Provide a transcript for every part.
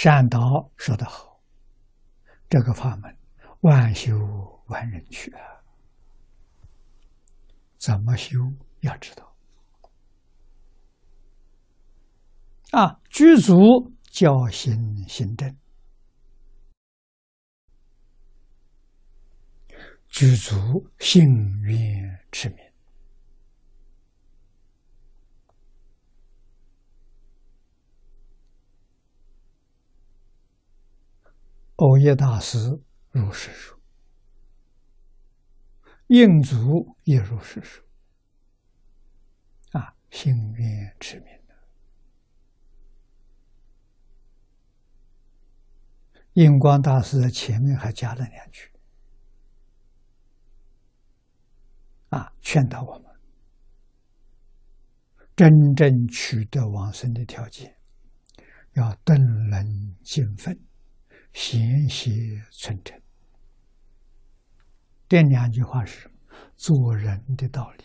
善导说得好，这个法门万修万人去啊！怎么修？要知道啊，具足教心行正，居足行愿持名。欧耶大师如是说，印祖也如是说。啊，心愿持名的，印光大师在前面还加了两句，啊，劝导我们真正取得往生的条件，要顿能尽分。贤邪存诚，这两句话是做人的道理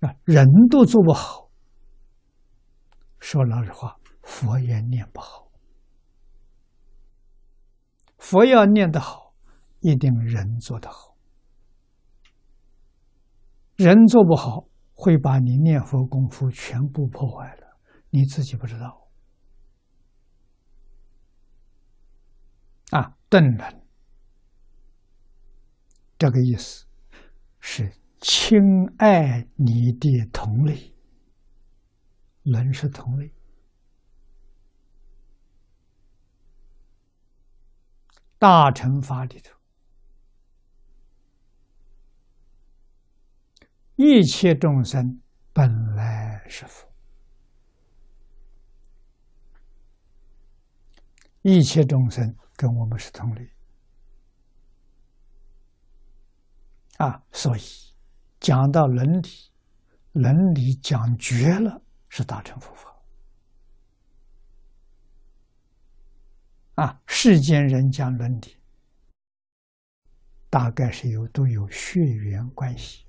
啊！人都做不好，说老实话，佛也念不好。佛要念得好，一定人做得好。人做不好，会把你念佛功夫全部破坏了，你自己不知道。顿能，这个意思是亲爱你的同类，人是同类。大乘法里头，一切众生本来是佛。一切众生跟我们是同类啊，所以讲到伦理，伦理讲绝了是大乘佛法啊。世间人讲伦理，大概是有都有血缘关系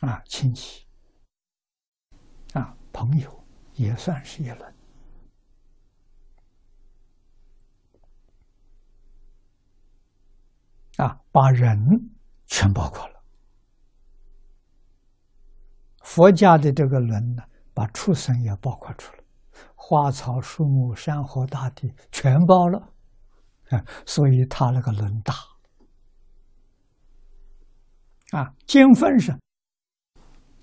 啊，亲戚啊，朋友也算是一伦。啊，把人全包括了。佛家的这个轮呢，把畜生也包括出来，花草树木、山河大地全包了，啊，所以他那个轮大。啊，尽分上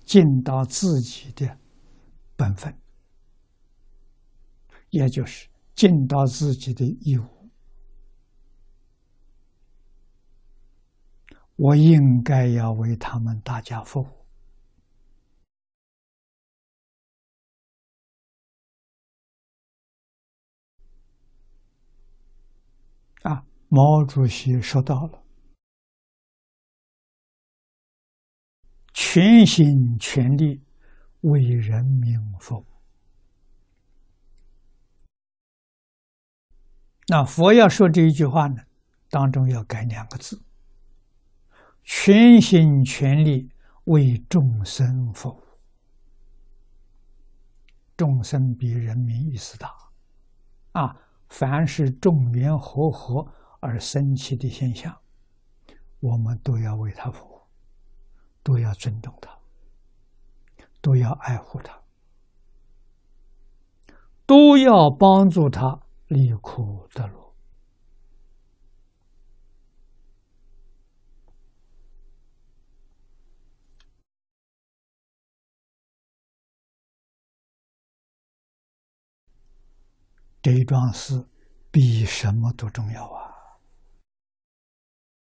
尽到自己的本分，也就是尽到自己的义务。我应该要为他们大家服务啊！毛主席说到了，全心全力为人民服务。那佛要说这一句话呢，当中要改两个字。全心全力为众生服务，众生比人民意识大啊！凡是众缘和合而生起的现象，我们都要为他服务，都要尊重他，都要爱护他，都要帮助他离苦得乐。这一桩事比什么都重要啊！